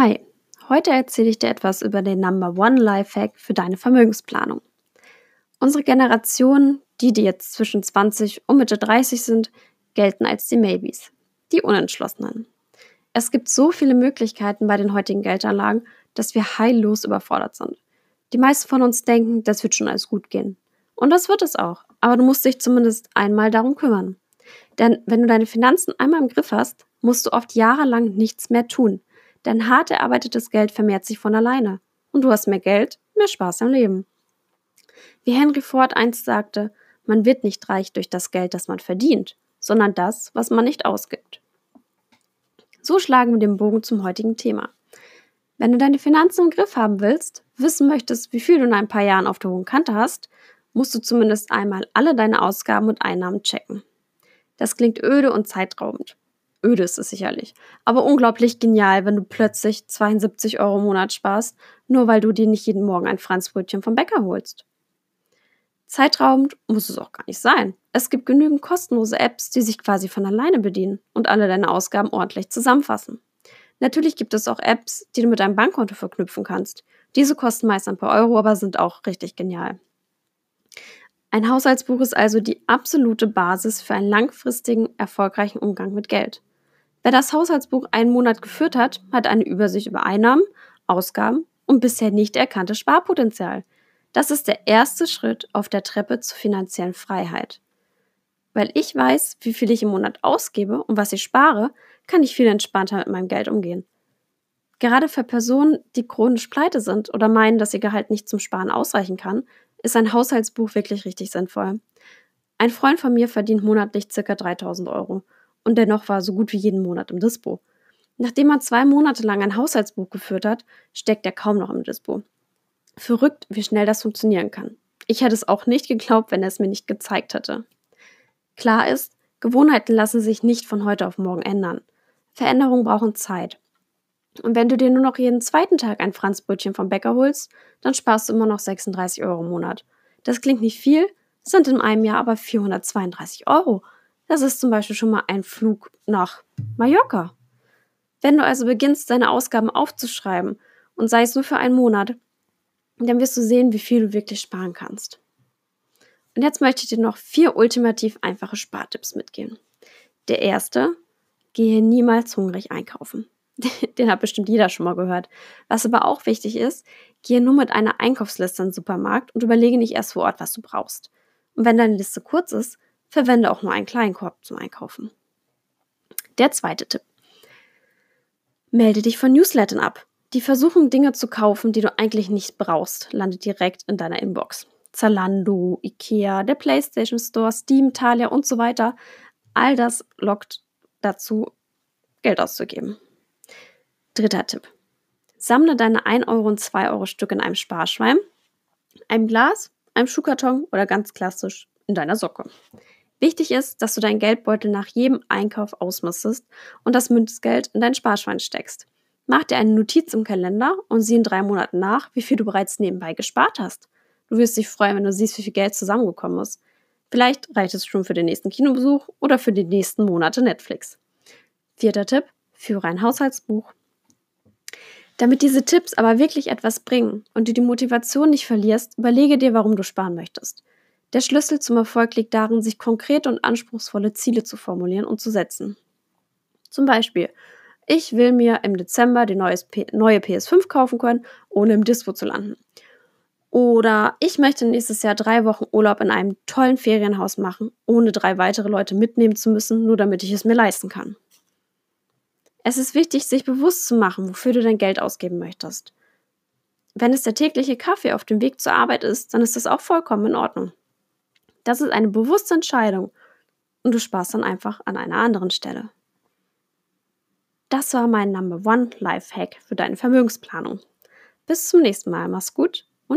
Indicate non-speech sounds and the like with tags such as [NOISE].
Hi, heute erzähle ich dir etwas über den Number One Lifehack für deine Vermögensplanung. Unsere Generation, die, die jetzt zwischen 20 und Mitte 30 sind, gelten als die Maybes, die Unentschlossenen. Es gibt so viele Möglichkeiten bei den heutigen Geldanlagen, dass wir heillos überfordert sind. Die meisten von uns denken, das wird schon alles gut gehen. Und das wird es auch. Aber du musst dich zumindest einmal darum kümmern. Denn wenn du deine Finanzen einmal im Griff hast, musst du oft jahrelang nichts mehr tun. Denn hart erarbeitetes Geld vermehrt sich von alleine. Und du hast mehr Geld, mehr Spaß am Leben. Wie Henry Ford einst sagte, man wird nicht reich durch das Geld, das man verdient, sondern das, was man nicht ausgibt. So schlagen wir den Bogen zum heutigen Thema. Wenn du deine Finanzen im Griff haben willst, wissen möchtest, wie viel du in ein paar Jahren auf der hohen Kante hast, musst du zumindest einmal alle deine Ausgaben und Einnahmen checken. Das klingt öde und zeitraubend. Öde ist es sicherlich, aber unglaublich genial, wenn du plötzlich 72 Euro im Monat sparst, nur weil du dir nicht jeden Morgen ein Franzbrötchen vom Bäcker holst. Zeitraubend muss es auch gar nicht sein. Es gibt genügend kostenlose Apps, die sich quasi von alleine bedienen und alle deine Ausgaben ordentlich zusammenfassen. Natürlich gibt es auch Apps, die du mit deinem Bankkonto verknüpfen kannst. Diese kosten meist ein paar Euro, aber sind auch richtig genial. Ein Haushaltsbuch ist also die absolute Basis für einen langfristigen, erfolgreichen Umgang mit Geld. Wer das Haushaltsbuch einen Monat geführt hat, hat eine Übersicht über Einnahmen, Ausgaben und bisher nicht erkanntes Sparpotenzial. Das ist der erste Schritt auf der Treppe zur finanziellen Freiheit. Weil ich weiß, wie viel ich im Monat ausgebe und was ich spare, kann ich viel entspannter mit meinem Geld umgehen. Gerade für Personen, die chronisch pleite sind oder meinen, dass ihr Gehalt nicht zum Sparen ausreichen kann, ist ein Haushaltsbuch wirklich richtig sinnvoll. Ein Freund von mir verdient monatlich ca. 3000 Euro und dennoch war so gut wie jeden Monat im Dispo. Nachdem er zwei Monate lang ein Haushaltsbuch geführt hat, steckt er kaum noch im Dispo. Verrückt, wie schnell das funktionieren kann. Ich hätte es auch nicht geglaubt, wenn er es mir nicht gezeigt hätte. Klar ist, Gewohnheiten lassen sich nicht von heute auf morgen ändern. Veränderungen brauchen Zeit. Und wenn du dir nur noch jeden zweiten Tag ein Franzbrötchen vom Bäcker holst, dann sparst du immer noch 36 Euro im Monat. Das klingt nicht viel, sind in einem Jahr aber 432 Euro. Das ist zum Beispiel schon mal ein Flug nach Mallorca. Wenn du also beginnst, deine Ausgaben aufzuschreiben und sei es nur für einen Monat, dann wirst du sehen, wie viel du wirklich sparen kannst. Und jetzt möchte ich dir noch vier ultimativ einfache Spartipps mitgeben. Der erste, gehe niemals hungrig einkaufen. [LAUGHS] Den hat bestimmt jeder schon mal gehört. Was aber auch wichtig ist, gehe nur mit einer Einkaufsliste in den Supermarkt und überlege nicht erst vor Ort, was du brauchst. Und wenn deine Liste kurz ist, verwende auch nur einen kleinen Korb zum Einkaufen. Der zweite Tipp. Melde dich von Newslettern ab. Die Versuchung, Dinge zu kaufen, die du eigentlich nicht brauchst, landet direkt in deiner Inbox. Zalando, Ikea, der PlayStation Store, Steam, Thalia und so weiter. All das lockt dazu, Geld auszugeben. Dritter Tipp. Sammle deine 1 Euro und 2 Euro Stück in einem Sparschwein, einem Glas, einem Schuhkarton oder ganz klassisch in deiner Socke. Wichtig ist, dass du deinen Geldbeutel nach jedem Einkauf ausmistest und das Münzgeld in dein Sparschwein steckst. Mach dir eine Notiz im Kalender und sieh in drei Monaten nach, wie viel du bereits nebenbei gespart hast. Du wirst dich freuen, wenn du siehst, wie viel Geld zusammengekommen ist. Vielleicht reicht es schon für den nächsten Kinobesuch oder für die nächsten Monate Netflix. Vierter Tipp, führe ein Haushaltsbuch. Damit diese Tipps aber wirklich etwas bringen und du die Motivation nicht verlierst, überlege dir, warum du sparen möchtest. Der Schlüssel zum Erfolg liegt darin, sich konkrete und anspruchsvolle Ziele zu formulieren und zu setzen. Zum Beispiel, ich will mir im Dezember die neue PS5 kaufen können, ohne im Dispo zu landen. Oder ich möchte nächstes Jahr drei Wochen Urlaub in einem tollen Ferienhaus machen, ohne drei weitere Leute mitnehmen zu müssen, nur damit ich es mir leisten kann. Es ist wichtig, sich bewusst zu machen, wofür du dein Geld ausgeben möchtest. Wenn es der tägliche Kaffee auf dem Weg zur Arbeit ist, dann ist das auch vollkommen in Ordnung. Das ist eine bewusste Entscheidung und du sparst dann einfach an einer anderen Stelle. Das war mein Number One Life Hack für deine Vermögensplanung. Bis zum nächsten Mal. Mach's gut